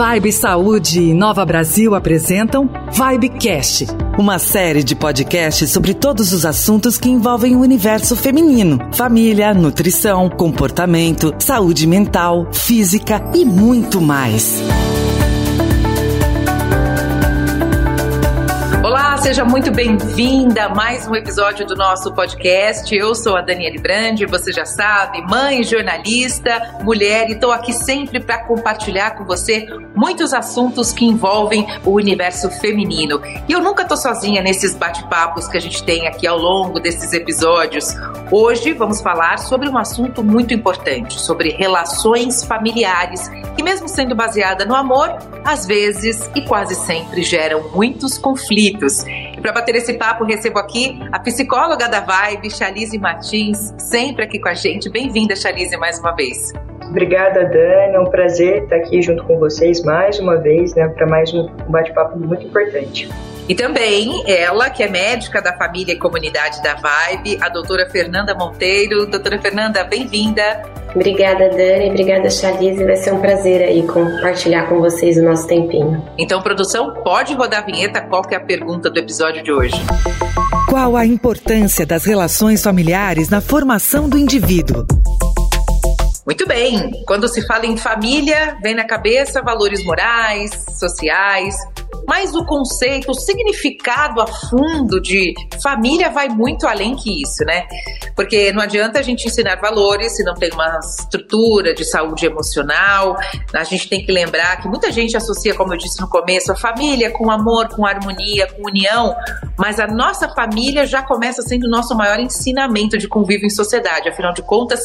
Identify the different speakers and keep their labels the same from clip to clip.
Speaker 1: Vibe Saúde e Nova Brasil apresentam Vibecast, uma série de podcasts sobre todos os assuntos que envolvem o universo feminino: família, nutrição, comportamento, saúde mental, física e muito mais.
Speaker 2: Seja muito bem-vinda a mais um episódio do nosso podcast. Eu sou a Daniele Brandi, você já sabe, mãe, jornalista, mulher, e estou aqui sempre para compartilhar com você muitos assuntos que envolvem o universo feminino. E eu nunca estou sozinha nesses bate-papos que a gente tem aqui ao longo desses episódios. Hoje vamos falar sobre um assunto muito importante, sobre relações familiares, que mesmo sendo baseada no amor, às vezes e quase sempre geram muitos conflitos. E para bater esse papo, recebo aqui a psicóloga da Vibe, Chalice Martins, sempre aqui com a gente. Bem-vinda, Chalice, mais uma vez.
Speaker 3: Obrigada, Dani. É um prazer estar aqui junto com vocês mais uma vez, né, para mais um bate-papo muito importante.
Speaker 2: E também ela, que é médica da família e comunidade da Vibe, a doutora Fernanda Monteiro. Doutora Fernanda, bem-vinda.
Speaker 4: Obrigada, Dani. Obrigada, Charlize. Vai ser um prazer aí compartilhar com vocês o nosso tempinho.
Speaker 2: Então, produção, pode rodar a vinheta. Qual que é a pergunta do episódio de hoje?
Speaker 1: Qual a importância das relações familiares na formação do indivíduo?
Speaker 2: Muito bem. Quando se fala em família, vem na cabeça valores morais, sociais, mas o conceito, o significado a fundo de família vai muito além que isso, né? Porque não adianta a gente ensinar valores se não tem uma estrutura de saúde emocional. A gente tem que lembrar que muita gente associa, como eu disse no começo, a família com amor, com harmonia, com união, mas a nossa família já começa sendo o nosso maior ensinamento de convívio em sociedade. Afinal de contas,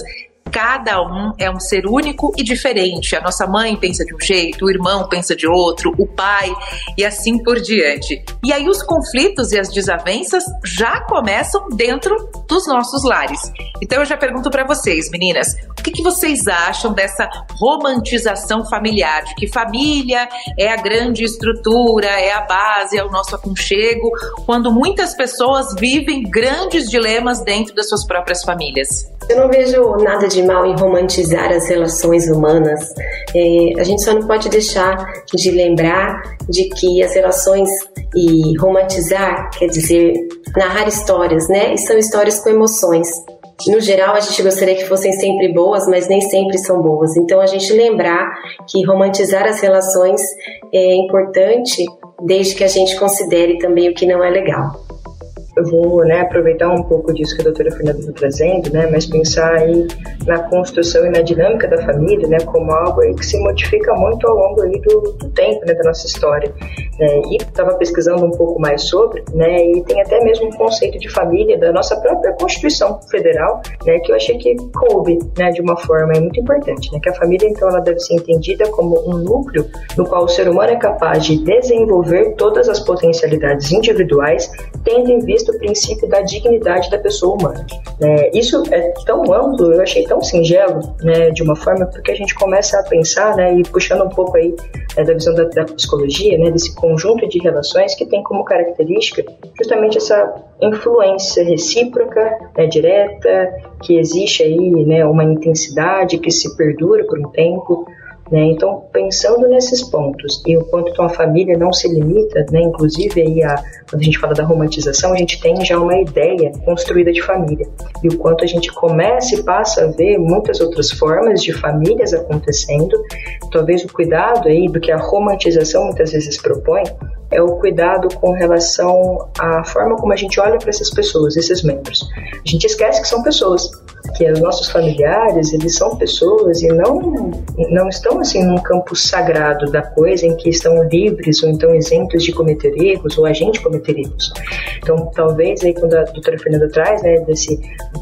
Speaker 2: cada um é um ser único e diferente. A nossa mãe pensa de um jeito, o irmão pensa de outro, o pai e assim por diante. E aí os conflitos e as desavenças já começam dentro dos nossos lares. Então eu já pergunto para vocês, meninas, o que, que vocês acham dessa romantização familiar, de que família é a grande estrutura, é a base, é o nosso aconchego, quando muitas pessoas vivem grandes dilemas dentro das suas próprias famílias?
Speaker 4: Eu não vejo nada de mal em romantizar as relações humanas. É, a gente só não pode deixar de lembrar de que as relações e romantizar quer dizer narrar histórias, né? E são histórias com emoções. No geral, a gente gostaria que fossem sempre boas, mas nem sempre são boas. Então, a gente lembrar que romantizar as relações é importante desde que a gente considere também o que não é legal
Speaker 3: eu vou né, aproveitar um pouco disso que a doutora Fernanda está trazendo, né, mas pensar aí na construção e na dinâmica da família, né, como algo que se modifica muito ao longo aí do, do tempo, né, da nossa história. Né, e estava pesquisando um pouco mais sobre, né, e tem até mesmo um conceito de família da nossa própria Constituição Federal, né, que eu achei que coube, né, de uma forma muito importante, né, que a família então ela deve ser entendida como um núcleo no qual o ser humano é capaz de desenvolver todas as potencialidades individuais, tendo em vista o princípio da dignidade da pessoa humana. É, isso é tão amplo, eu achei tão singelo, né, de uma forma, porque a gente começa a pensar, né, e puxando um pouco aí é, da visão da, da, psicologia, né, desse conjunto de relações que tem como característica justamente essa influência recíproca, né, direta, que existe aí, né, uma intensidade que se perdura por um tempo, né? Então, pensando nesses pontos e o quanto a família não se limita, né? inclusive aí a, quando a gente fala da romantização, a gente tem já uma ideia construída de família e o quanto a gente começa e passa a ver muitas outras formas de famílias acontecendo, talvez o cuidado aí do que a romantização muitas vezes propõe é o cuidado com relação à forma como a gente olha para essas pessoas, esses membros. A gente esquece que são pessoas, que os nossos familiares, eles são pessoas e não, não estão assim num campo sagrado da coisa em que estão livres ou então isentos de cometer erros ou a gente cometer erros. Então, talvez aí quando a doutora Fernanda traz, né, desse,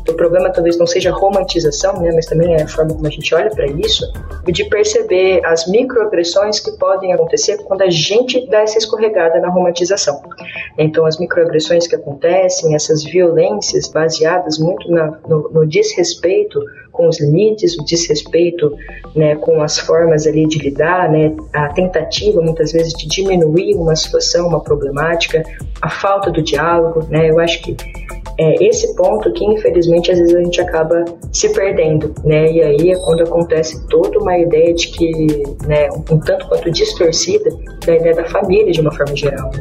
Speaker 3: o problema talvez não seja romantização, né, mas também é a forma como a gente olha para isso, de perceber as microagressões que podem acontecer quando a gente dá essa escorregada na romantização. Então, as microagressões que acontecem, essas violências baseadas muito na, no, no desrespeito com os limites, o desrespeito né, com as formas ali de lidar, né, a tentativa muitas vezes de diminuir uma situação, uma problemática, a falta do diálogo, né, eu acho que é esse ponto que infelizmente às vezes a gente acaba se perdendo, né? E aí é quando acontece toda uma ideia de que, né, um tanto quanto distorcida da ideia da família de uma forma geral.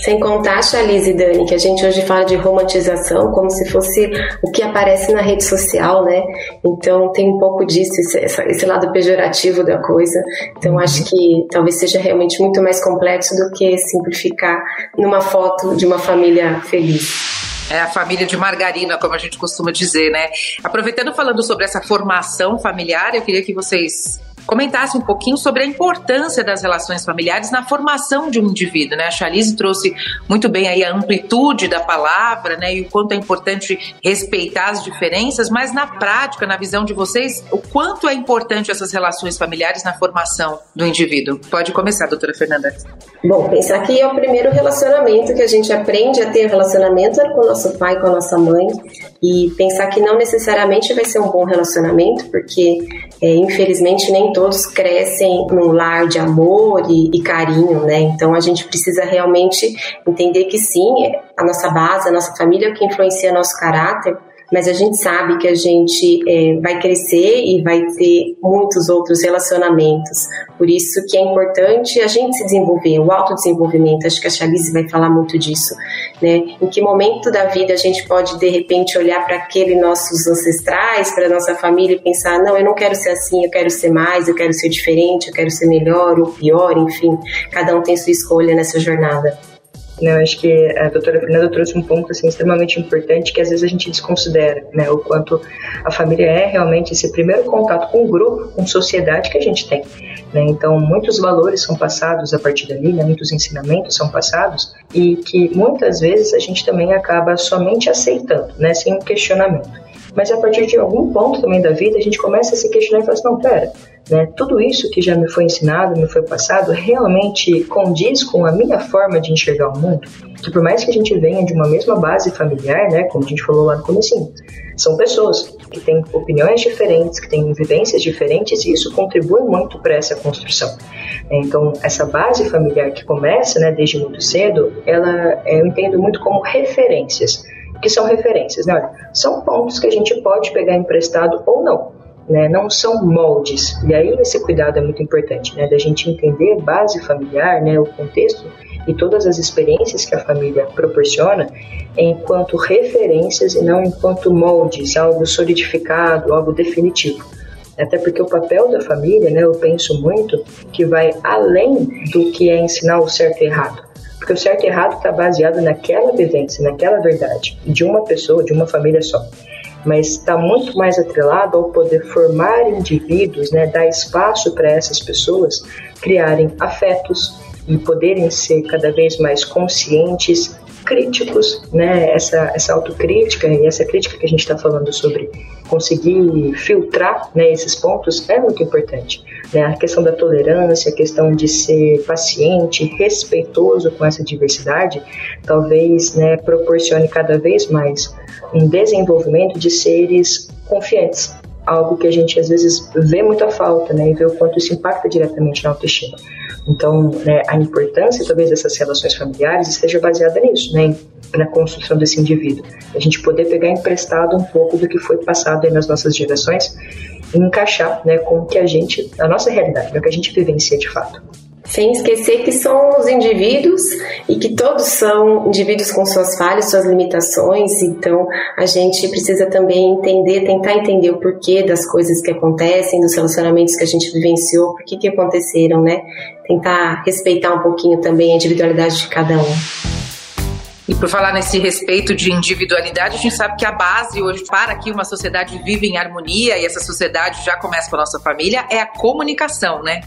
Speaker 4: Sem contar, Chalise e Dani, que a gente hoje fala de romantização como se fosse o que aparece na rede social, né? Então tem um pouco disso, esse, esse lado pejorativo da coisa. Então acho que talvez seja realmente muito mais complexo do que simplificar numa foto de uma família feliz.
Speaker 2: É a família de margarina, como a gente costuma dizer, né? Aproveitando falando sobre essa formação familiar, eu queria que vocês comentasse um pouquinho sobre a importância das relações familiares na formação de um indivíduo, né? A Charlize trouxe muito bem aí a amplitude da palavra, né? E o quanto é importante respeitar as diferenças, mas na prática, na visão de vocês, o quanto é importante essas relações familiares na formação do indivíduo? Pode começar, doutora Fernanda.
Speaker 4: Bom, pensar que é o primeiro relacionamento que a gente aprende a ter relacionamento com o nosso pai, com a nossa mãe, e pensar que não necessariamente vai ser um bom relacionamento, porque é, infelizmente nem todos crescem num lar de amor e, e, carinho, né? Então a gente precisa realmente entender que sim, a nossa base, a nossa família é o que influencia nosso caráter, mas a gente sabe que a gente é, vai crescer e vai ter muitos outros relacionamentos. Por isso que é importante a gente se desenvolver, o autodesenvolvimento. Acho que a Charlize vai falar muito disso, né? Em que momento da vida a gente pode de repente olhar para aquele nossos ancestrais, para nossa família e pensar, não, eu não quero ser assim, eu quero ser mais, eu quero ser diferente, eu quero ser melhor ou pior, enfim. Cada um tem sua escolha nessa jornada.
Speaker 3: Né? Eu acho que a doutora Fernanda trouxe um ponto assim, extremamente importante que às vezes a gente desconsidera, né? o quanto a família é realmente esse primeiro contato com o grupo, com sociedade que a gente tem. Né? Então, muitos valores são passados a partir dali, né? muitos ensinamentos são passados e que muitas vezes a gente também acaba somente aceitando, né? sem questionamento. Mas a partir de algum ponto também da vida, a gente começa a se questionar e fala assim, não, pera, né, tudo isso que já me foi ensinado, me foi passado, realmente condiz com a minha forma de enxergar o mundo? Que por mais que a gente venha de uma mesma base familiar, né, como a gente falou lá no começo, são pessoas que têm opiniões diferentes, que têm vivências diferentes e isso contribui muito para essa construção. Então, essa base familiar que começa né, desde muito cedo, ela eu entendo muito como referências que são referências, né? São pontos que a gente pode pegar emprestado ou não, né? Não são moldes. E aí esse cuidado é muito importante, né? Da gente entender base familiar, né? O contexto e todas as experiências que a família proporciona enquanto referências e não enquanto moldes, algo solidificado, algo definitivo. Até porque o papel da família, né, eu penso muito que vai além do que é ensinar o certo e errado. Porque o certo e errado está baseado naquela vivência, naquela verdade, de uma pessoa, de uma família só. Mas está muito mais atrelado ao poder formar indivíduos, né, dar espaço para essas pessoas criarem afetos e poderem ser cada vez mais conscientes, críticos, né? Essa, essa autocrítica e essa crítica que a gente está falando sobre conseguir filtrar né, esses pontos é muito importante. Né? A questão da tolerância, a questão de ser paciente, respeitoso com essa diversidade, talvez né, proporcione cada vez mais um desenvolvimento de seres confiantes, algo que a gente às vezes vê muita falta, né, e vê o quanto isso impacta diretamente na autoestima. Então, né, a importância talvez dessas relações familiares esteja baseada nisso, né, na construção desse indivíduo. A gente poder pegar emprestado um pouco do que foi passado nas nossas gerações e encaixar né, com o que a gente, a nossa realidade, o que a gente vivencia de fato.
Speaker 4: Sem esquecer que somos indivíduos e que todos são indivíduos com suas falhas, suas limitações, então a gente precisa também entender, tentar entender o porquê das coisas que acontecem, dos relacionamentos que a gente vivenciou, por que que aconteceram, né? Tentar respeitar um pouquinho também a individualidade de cada um.
Speaker 2: E por falar nesse respeito de individualidade, a gente sabe que a base hoje para que uma sociedade viva em harmonia, e essa sociedade já começa com a nossa família, é a comunicação, né?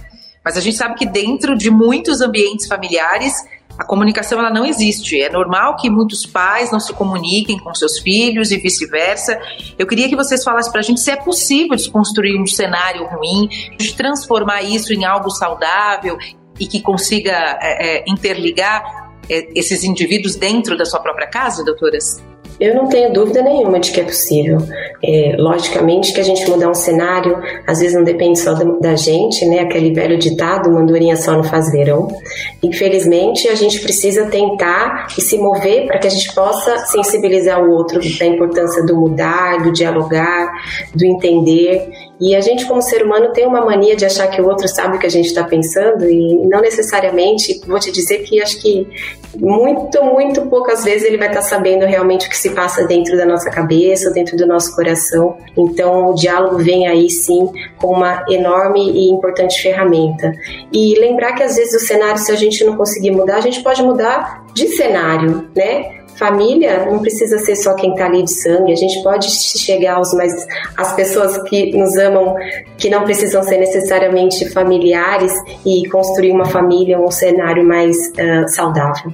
Speaker 2: Mas a gente sabe que dentro de muitos ambientes familiares, a comunicação ela não existe. É normal que muitos pais não se comuniquem com seus filhos e vice-versa. Eu queria que vocês falassem para a gente se é possível desconstruir um cenário ruim, de transformar isso em algo saudável e que consiga é, é, interligar é, esses indivíduos dentro da sua própria casa, doutoras?
Speaker 4: Eu não tenho dúvida nenhuma de que é possível. É, logicamente que a gente mudar um cenário, às vezes não depende só da, da gente, né? Aquele velho ditado, mandurinha só não faz verão. Infelizmente, a gente precisa tentar e se mover para que a gente possa sensibilizar o outro da importância do mudar, do dialogar, do entender e a gente, como ser humano, tem uma mania de achar que o outro sabe o que a gente está pensando e não necessariamente, vou te dizer que acho que muito, muito poucas vezes ele vai estar tá sabendo realmente o que se passa dentro da nossa cabeça, dentro do nosso coração. Então, o diálogo vem aí sim com uma enorme e importante ferramenta. E lembrar que às vezes o cenário, se a gente não conseguir mudar, a gente pode mudar de cenário, né? Família não precisa ser só quem está ali de sangue, a gente pode chegar aos mais as pessoas que nos amam, que não precisam ser necessariamente familiares e construir uma família, um cenário mais uh, saudável.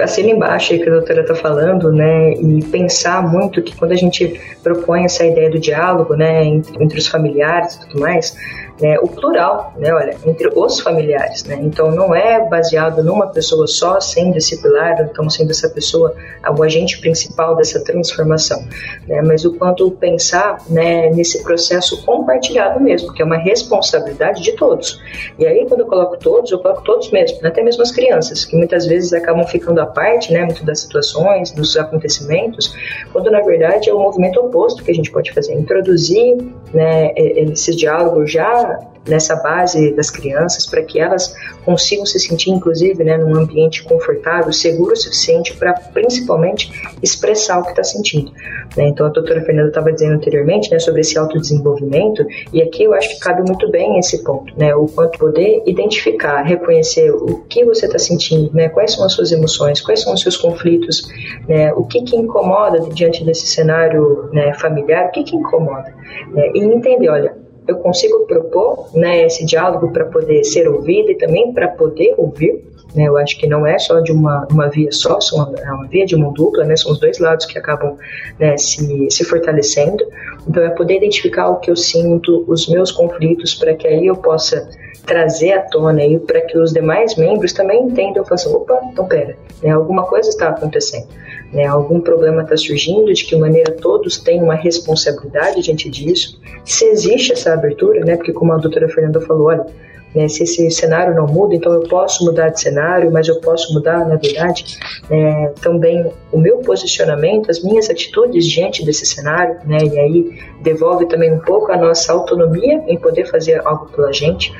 Speaker 3: Assina embaixo aí que a doutora está falando, né, e pensar muito que quando a gente propõe essa ideia do diálogo, né, entre, entre os familiares e tudo mais, né, o plural, né, olha, entre os familiares, né, então não é baseado numa pessoa só sendo esse pilar, então sendo essa pessoa o agente principal dessa transformação, né, mas o quanto pensar, né, nesse processo compartilhado mesmo, que é uma responsabilidade de todos. E aí quando eu coloco todos, eu coloco todos mesmo, né, até mesmo as crianças, que muitas vezes acabam ficando à parte, né, muito das situações, dos acontecimentos, quando na verdade é o movimento oposto que a gente pode fazer, introduzir, né, esse diálogo já nessa base das crianças para que elas consigam se sentir, inclusive, né, num ambiente confortável, seguro o suficiente para, principalmente, expressar o que está sentindo. Né? Então, a doutora Fernanda estava dizendo anteriormente né, sobre esse autodesenvolvimento, e aqui eu acho que cabe muito bem esse ponto, né, o quanto poder identificar, reconhecer o que você está sentindo, né, quais são as suas emoções, quais são os seus conflitos, né, o que, que incomoda diante desse cenário né, familiar, o que, que incomoda, né, e entender, olha, eu consigo propor né, esse diálogo para poder ser ouvido e também para poder ouvir. Né, eu acho que não é só de uma, uma via só, uma, é uma via de mão dupla, né, são os dois lados que acabam né, se, se fortalecendo. Então, é poder identificar o que eu sinto, os meus conflitos, para que aí eu possa trazer à tona e para que os demais membros também entendam, façam, opa, então pera, né, alguma coisa está acontecendo né, algum problema está surgindo, de que maneira todos têm uma responsabilidade diante disso, se existe essa abertura, né, porque como a doutora Fernanda falou, olha, né, se esse cenário não muda, então eu posso mudar de cenário, mas eu posso mudar, na verdade, né, também o meu posicionamento, as minhas atitudes diante desse cenário, né, e aí devolve também um pouco a nossa autonomia em poder fazer algo pela gente.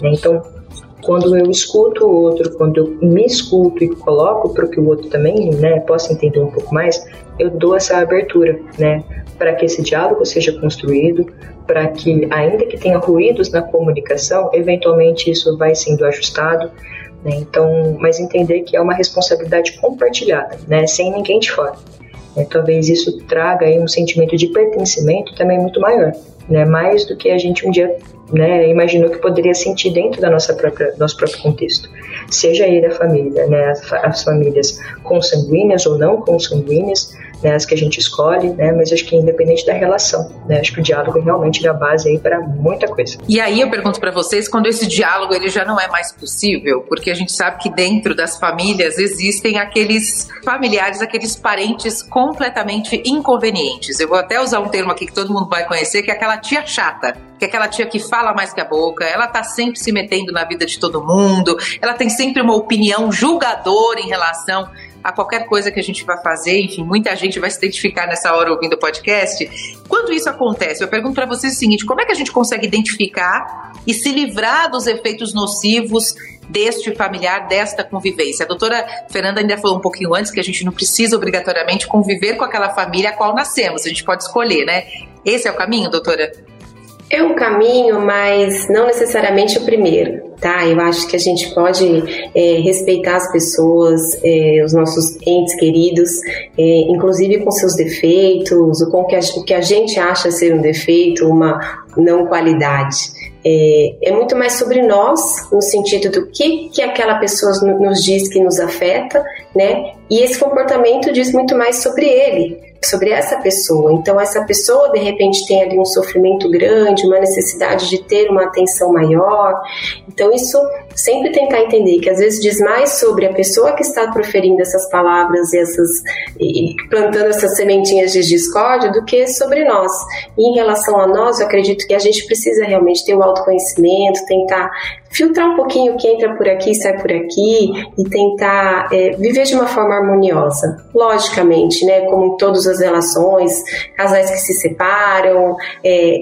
Speaker 3: Né, então, quando eu escuto o outro, quando eu me escuto e coloco para que o outro também né, possa entender um pouco mais, eu dou essa abertura, né, para que esse diálogo seja construído, para que, ainda que tenha ruídos na comunicação, eventualmente isso vai sendo ajustado. Né, então, mas entender que é uma responsabilidade compartilhada, né, sem ninguém de fora. É, talvez isso traga aí um sentimento de pertencimento também muito maior, né, mais do que a gente um dia né, imaginou que poderia sentir dentro da nossa própria nosso próprio contexto, seja ele a família, né, as, as famílias consanguíneas ou não consanguíneas, né, as que a gente escolhe, né, mas acho que independente da relação, né, acho que o diálogo realmente é a base aí para muita coisa.
Speaker 2: E aí eu pergunto para vocês, quando esse diálogo ele já não é mais possível, porque a gente sabe que dentro das famílias existem aqueles familiares, aqueles parentes completamente inconvenientes. Eu vou até usar um termo aqui que todo mundo vai conhecer, que é aquela tia chata, que é aquela tia que fala mais que a boca, ela tá sempre se metendo na vida de todo mundo, ela tem sempre uma opinião julgadora em relação a qualquer coisa que a gente vai fazer, enfim, muita gente vai se identificar nessa hora ouvindo o podcast. Quando isso acontece, eu pergunto para vocês o seguinte: como é que a gente consegue identificar e se livrar dos efeitos nocivos deste familiar, desta convivência. A doutora Fernanda ainda falou um pouquinho antes que a gente não precisa obrigatoriamente conviver com aquela família a qual nascemos, a gente pode escolher, né? Esse é o caminho, doutora?
Speaker 4: É um caminho, mas não necessariamente o primeiro, tá? Eu acho que a gente pode é, respeitar as pessoas, é, os nossos entes queridos, é, inclusive com seus defeitos, o, com que a, o que a gente acha ser um defeito, uma não qualidade. É, é, muito mais sobre nós, no sentido do que, que aquela pessoa nos diz que nos afeta, né? E esse comportamento diz muito mais sobre ele, sobre essa pessoa. Então, essa pessoa de repente tem ali um sofrimento grande, uma necessidade de ter uma atenção maior. Então, isso sempre tentar entender que às vezes diz mais sobre a pessoa que está proferindo essas palavras e essas e plantando essas sementinhas de discórdia do que sobre nós. E em relação a nós, eu acredito que a gente precisa realmente ter o autoconhecimento, tentar filtrar um pouquinho o que entra por aqui sai por aqui e tentar é, viver de uma forma harmoniosa. Logicamente, né, como em todas as relações, casais que se separam, é,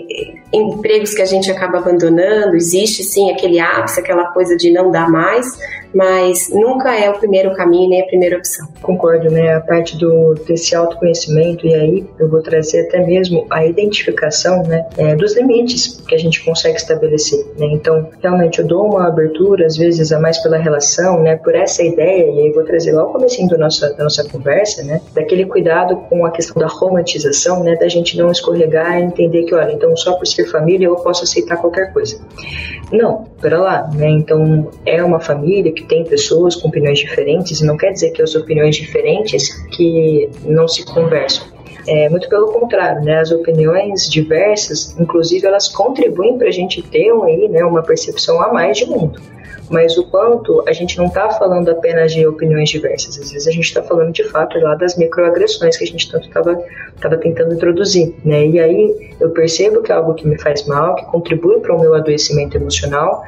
Speaker 4: empregos que a gente acaba abandonando, existe sim aquele ápice, aquela coisa de não dar mais, mas nunca é o primeiro caminho nem a primeira opção.
Speaker 3: Concordo, né? A parte do desse autoconhecimento e aí eu vou trazer até mesmo a identificação, né, é, dos limites que a gente consegue estabelecer, né? Então, realmente eu dou uma abertura às vezes a mais pela relação, né, por essa ideia e aí vou trazer lá o comecinho da nossa da nossa conversa, né, daquele cuidado com a questão da romantização, né, da gente não escorregar e entender que, olha, então só por ser família eu posso aceitar qualquer coisa. Não, pera lá, né? Então é uma família que tem pessoas com opiniões diferentes, e não quer dizer que as opiniões diferentes que não se conversam. É, muito pelo contrário, né? As opiniões diversas, inclusive, elas contribuem para a gente ter aí, né, uma percepção a mais de mundo mas o quanto a gente não está falando apenas de opiniões diversas, às vezes a gente está falando de fato lá das microagressões que a gente tanto estava tentando introduzir, né? E aí eu percebo que é algo que me faz mal, que contribui para o meu adoecimento emocional,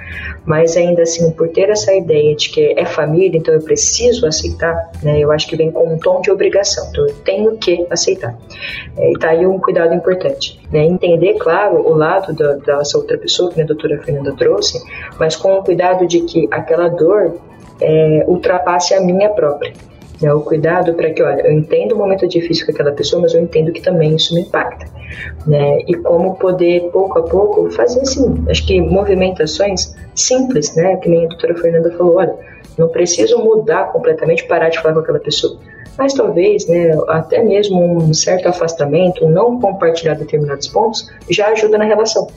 Speaker 3: mas ainda assim, por ter essa ideia de que é família, então eu preciso aceitar, né? Eu acho que vem com um tom de obrigação, então eu tenho que aceitar. É, e tá aí um cuidado importante, né? Entender, claro, o lado da, dessa outra pessoa que a doutora Fernanda trouxe, mas com o cuidado de que aquela dor é, ultrapasse a minha própria. Né? O cuidado para que, olha, eu entendo o momento difícil com aquela pessoa, mas eu entendo que também isso me impacta. Né? E como poder, pouco a pouco, fazer assim, acho que movimentações simples, né? Que nem a doutora Fernanda falou, olha, não preciso mudar completamente, parar de falar com aquela pessoa. Mas talvez, né, até mesmo um certo afastamento, um não compartilhar determinados pontos, já ajuda na relação.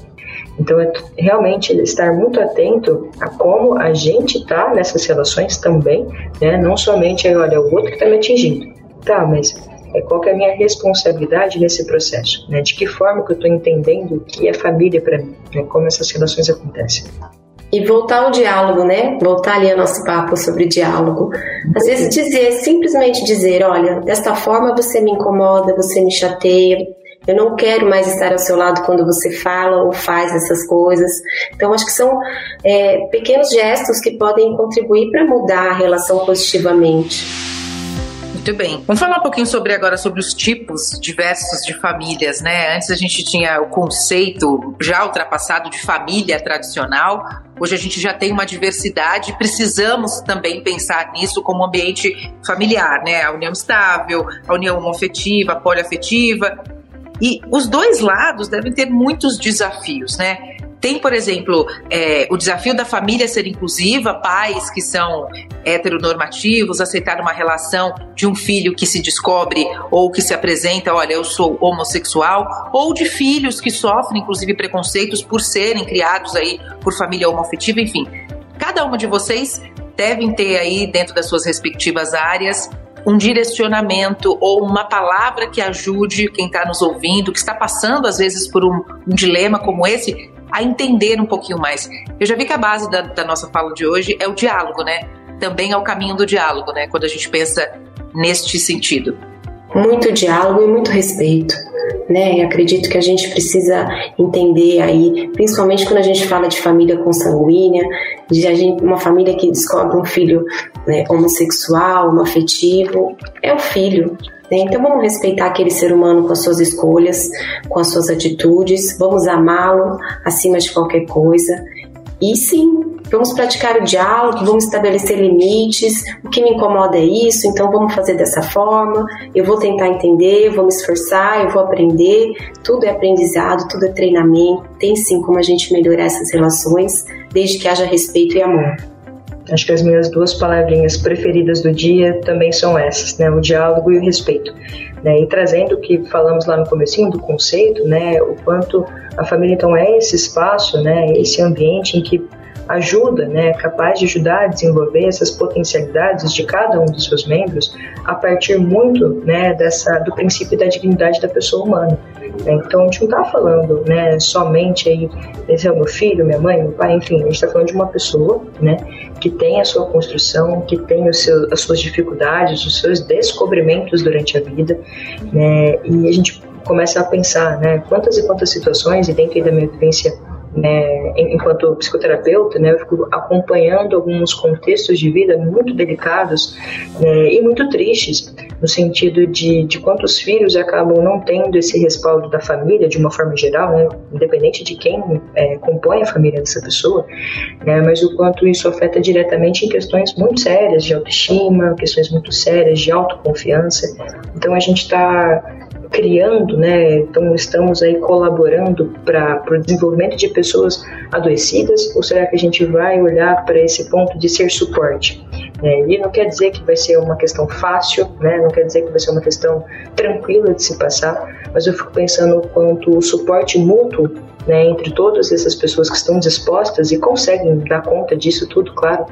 Speaker 3: Então, é realmente estar muito atento a como a gente está nessas relações também, né? Não somente, olha, o outro que está me atingindo. Tá, mas é, qual é a minha responsabilidade nesse processo? Né? De que forma que eu estou entendendo o que é família para mim? Né? Como essas relações acontecem?
Speaker 4: E voltar ao diálogo, né? Voltar ali ao nosso papo sobre diálogo. Às vezes dizer, simplesmente dizer, olha, desta forma você me incomoda, você me chateia, eu não quero mais estar ao seu lado quando você fala ou faz essas coisas. Então, acho que são é, pequenos gestos que podem contribuir para mudar a relação positivamente.
Speaker 2: Muito bem. Vamos falar um pouquinho sobre agora sobre os tipos diversos de famílias, né? Antes a gente tinha o conceito já ultrapassado de família tradicional. Hoje a gente já tem uma diversidade, precisamos também pensar nisso como ambiente familiar, né? A união estável, a união homoafetiva, a poliafetiva e os dois lados devem ter muitos desafios, né? Tem, por exemplo, é, o desafio da família ser inclusiva, pais que são heteronormativos, aceitar uma relação de um filho que se descobre ou que se apresenta, olha, eu sou homossexual, ou de filhos que sofrem, inclusive, preconceitos por serem criados aí por família homoafetiva, enfim. Cada uma de vocês devem ter aí, dentro das suas respectivas áreas, um direcionamento ou uma palavra que ajude quem está nos ouvindo, que está passando às vezes por um, um, dilema como esse, a entender um pouquinho mais. Eu já vi que a base da, da nossa fala de hoje é o diálogo, né? Também é o caminho do diálogo, né? Quando a gente pensa neste sentido.
Speaker 4: Muito diálogo e muito respeito né? E acredito que a gente precisa entender aí, principalmente quando a gente fala de família consanguínea, de gente, uma família que descobre um filho né, homossexual, homoafetivo, é o filho. Né? Então vamos respeitar aquele ser humano com as suas escolhas, com as suas atitudes, vamos amá-lo acima de qualquer coisa. E sim, vamos praticar o diálogo, vamos estabelecer limites. O que me incomoda é isso, então vamos fazer dessa forma. Eu vou tentar entender, vou me esforçar, eu vou aprender. Tudo é aprendizado, tudo é treinamento. Tem sim como a gente melhorar essas relações, desde que haja respeito e amor.
Speaker 3: Acho que as minhas duas palavrinhas preferidas do dia também são essas, né? O diálogo e o respeito. Né? E trazendo o que falamos lá no comecinho do conceito, né? O quanto a família então é esse espaço, né? Esse ambiente em que ajuda, né, capaz de ajudar a desenvolver essas potencialidades de cada um dos seus membros a partir muito, né, dessa do princípio da dignidade da pessoa humana. Então a gente não está falando, né, somente aí, esse é o meu filho, minha mãe, meu pai, enfim, a gente está falando de uma pessoa, né, que tem a sua construção, que tem o seu, as suas dificuldades, os seus descobrimentos durante a vida, né, e a gente começa a pensar, né, quantas e quantas situações, e dentro da minha vivência né, enquanto psicoterapeuta, né, eu fico acompanhando alguns contextos de vida muito delicados né, e muito tristes, no sentido de, de quantos filhos acabam não tendo esse respaldo da família, de uma forma geral, né, independente de quem é, compõe a família dessa pessoa, né, mas o quanto isso afeta diretamente em questões muito sérias de autoestima, questões muito sérias de autoconfiança. Então a gente está criando, né? Então estamos aí colaborando para o desenvolvimento de pessoas adoecidas ou será que a gente vai olhar para esse ponto de ser suporte? É, e não quer dizer que vai ser uma questão fácil, né? Não quer dizer que vai ser uma questão tranquila de se passar, mas eu fico pensando o quanto o suporte mútuo né, entre todas essas pessoas que estão dispostas e conseguem dar conta disso tudo, claro,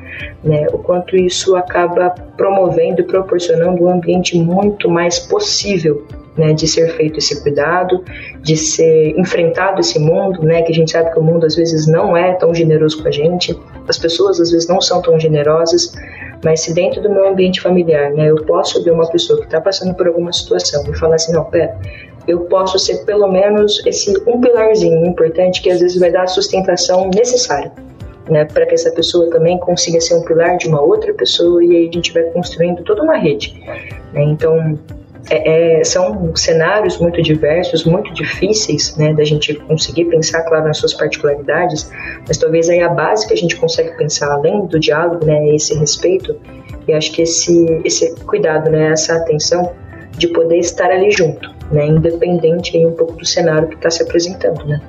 Speaker 3: né, o quanto isso acaba promovendo e proporcionando um ambiente muito mais possível né, de ser feito esse cuidado, de ser enfrentado esse mundo, né, que a gente sabe que o mundo às vezes não é tão generoso com a gente, as pessoas às vezes não são tão generosas, mas se dentro do meu ambiente familiar, né, eu posso ver uma pessoa que está passando por alguma situação e falar assim, não, pera, eu posso ser pelo menos esse um pilarzinho importante que às vezes vai dar a sustentação necessária. Né, para que essa pessoa também consiga ser um pilar de uma outra pessoa e aí a gente vai construindo toda uma rede. Né? Então, é, é, são cenários muito diversos, muito difíceis, né, da gente conseguir pensar, claro, nas suas particularidades, mas talvez aí a base que a gente consegue pensar, além do diálogo, né, é esse respeito, e acho que esse, esse cuidado, né, essa atenção de poder estar ali junto, né, independente aí um pouco do cenário que está se apresentando, né.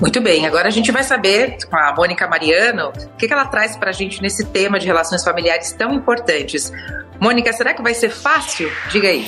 Speaker 2: Muito bem, agora a gente vai saber com a Mônica Mariano o que, ela traz para a gente nesse tema de relações familiares tão importantes. Mônica, será que vai ser fácil? Diga aí.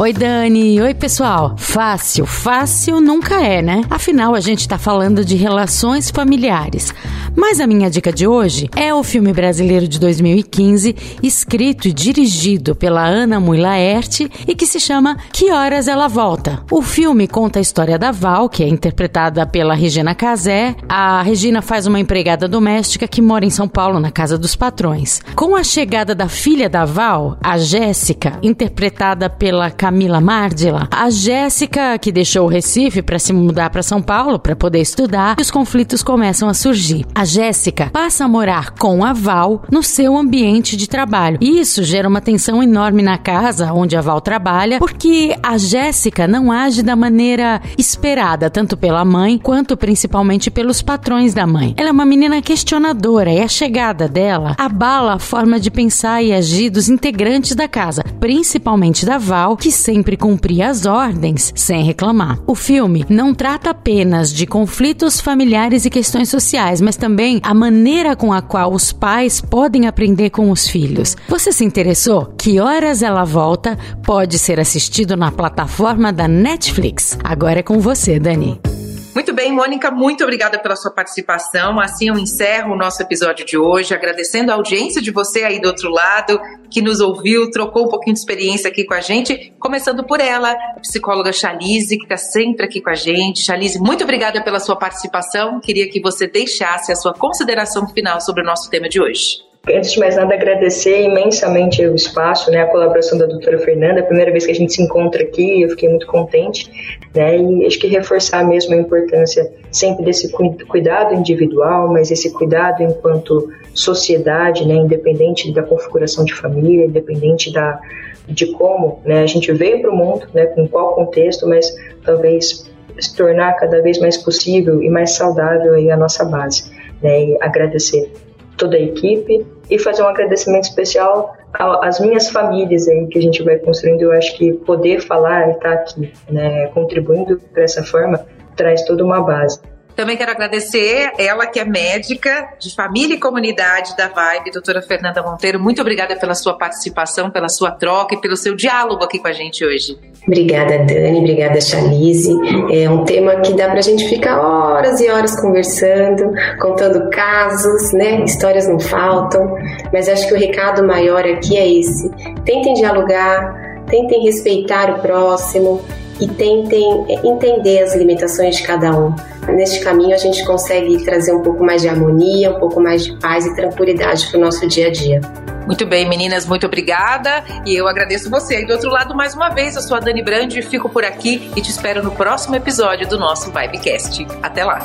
Speaker 5: Oi, Dani. Oi, pessoal. Fácil, fácil nunca é, né? Afinal, a gente tá falando de relações familiares. Mas a minha dica de hoje é o filme brasileiro de 2015, escrito e dirigido pela Ana Mui Laerte e que se chama Que Horas Ela Volta. O filme conta a história da Val, que é interpretada pela Regina Casé. A Regina faz uma empregada doméstica que mora em São Paulo, na casa dos patrões. Com a chegada da filha da Val, a Jéssica, interpretada pela Camila Mardila, a Jéssica, que deixou o Recife para se mudar para São Paulo para poder estudar, e os conflitos começam a surgir. A Jéssica passa a morar com a Val no seu ambiente de trabalho. E isso gera uma tensão enorme na casa onde a Val trabalha, porque a Jéssica não age da maneira esperada, tanto pela mãe quanto principalmente pelos patrões da mãe. Ela é uma menina questionadora e a chegada dela abala a forma de pensar e agir dos integrantes da casa, principalmente da Val, que sempre cumpria as ordens sem reclamar. O filme não trata apenas de conflitos familiares e questões sociais, mas também a maneira com a qual os pais podem aprender com os filhos. Você se interessou? Que Horas Ela Volta pode ser assistido na plataforma da Netflix. Agora é com você, Dani.
Speaker 2: Muito bem, Mônica, muito obrigada pela sua participação. Assim eu encerro o nosso episódio de hoje, agradecendo a audiência de você aí do outro lado, que nos ouviu, trocou um pouquinho de experiência aqui com a gente, começando por ela, a psicóloga Chalize, que está sempre aqui com a gente. Chalize, muito obrigada pela sua participação. Queria que você deixasse a sua consideração final sobre o nosso tema de hoje.
Speaker 3: Antes de mais nada, agradecer imensamente o espaço, né, a colaboração da doutora Fernanda. A primeira vez que a gente se encontra aqui, eu fiquei muito contente, né, e acho que reforçar mesmo a importância sempre desse cuidado individual, mas esse cuidado enquanto sociedade, né, independente da configuração de família, independente da, de como né, a gente veio para o mundo, né, com qual contexto, mas talvez se tornar cada vez mais possível e mais saudável aí a nossa base. Né, e agradecer toda a equipe e fazer um agradecimento especial às minhas famílias aí que a gente vai construindo. Eu acho que poder falar e estar aqui, né, contribuindo dessa forma, traz toda uma base.
Speaker 2: Também quero agradecer ela que é médica de família e comunidade da Vibe, doutora Fernanda Monteiro. Muito obrigada pela sua participação, pela sua troca e pelo seu diálogo aqui com a gente hoje.
Speaker 4: Obrigada, Dani. Obrigada, Chalise. É um tema que dá para a gente ficar horas e horas conversando, contando casos, né? Histórias não faltam, mas acho que o recado maior aqui é esse: tentem dialogar, tentem respeitar o próximo, e tentem entender as limitações de cada um. Neste caminho, a gente consegue trazer um pouco mais de harmonia, um pouco mais de paz e tranquilidade para o nosso dia a dia.
Speaker 2: Muito bem, meninas, muito obrigada. E eu agradeço você aí do outro lado mais uma vez. Eu sou a Dani Brandi, fico por aqui e te espero no próximo episódio do nosso Vibecast. Até lá.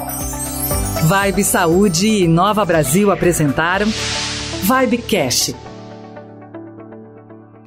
Speaker 1: Vibe Saúde e Nova Brasil apresentaram Vibecast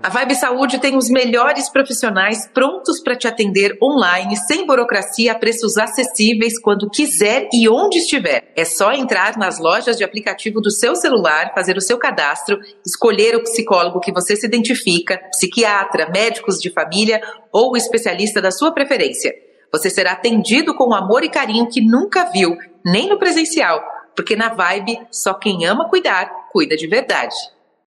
Speaker 2: a Vibe Saúde tem os melhores profissionais prontos para te atender online, sem burocracia, a preços acessíveis, quando quiser e onde estiver. É só entrar nas lojas de aplicativo do seu celular, fazer o seu cadastro, escolher o psicólogo que você se identifica, psiquiatra, médicos de família ou especialista da sua preferência. Você será atendido com amor e carinho que nunca viu, nem no presencial, porque na Vibe só quem ama cuidar, cuida de verdade.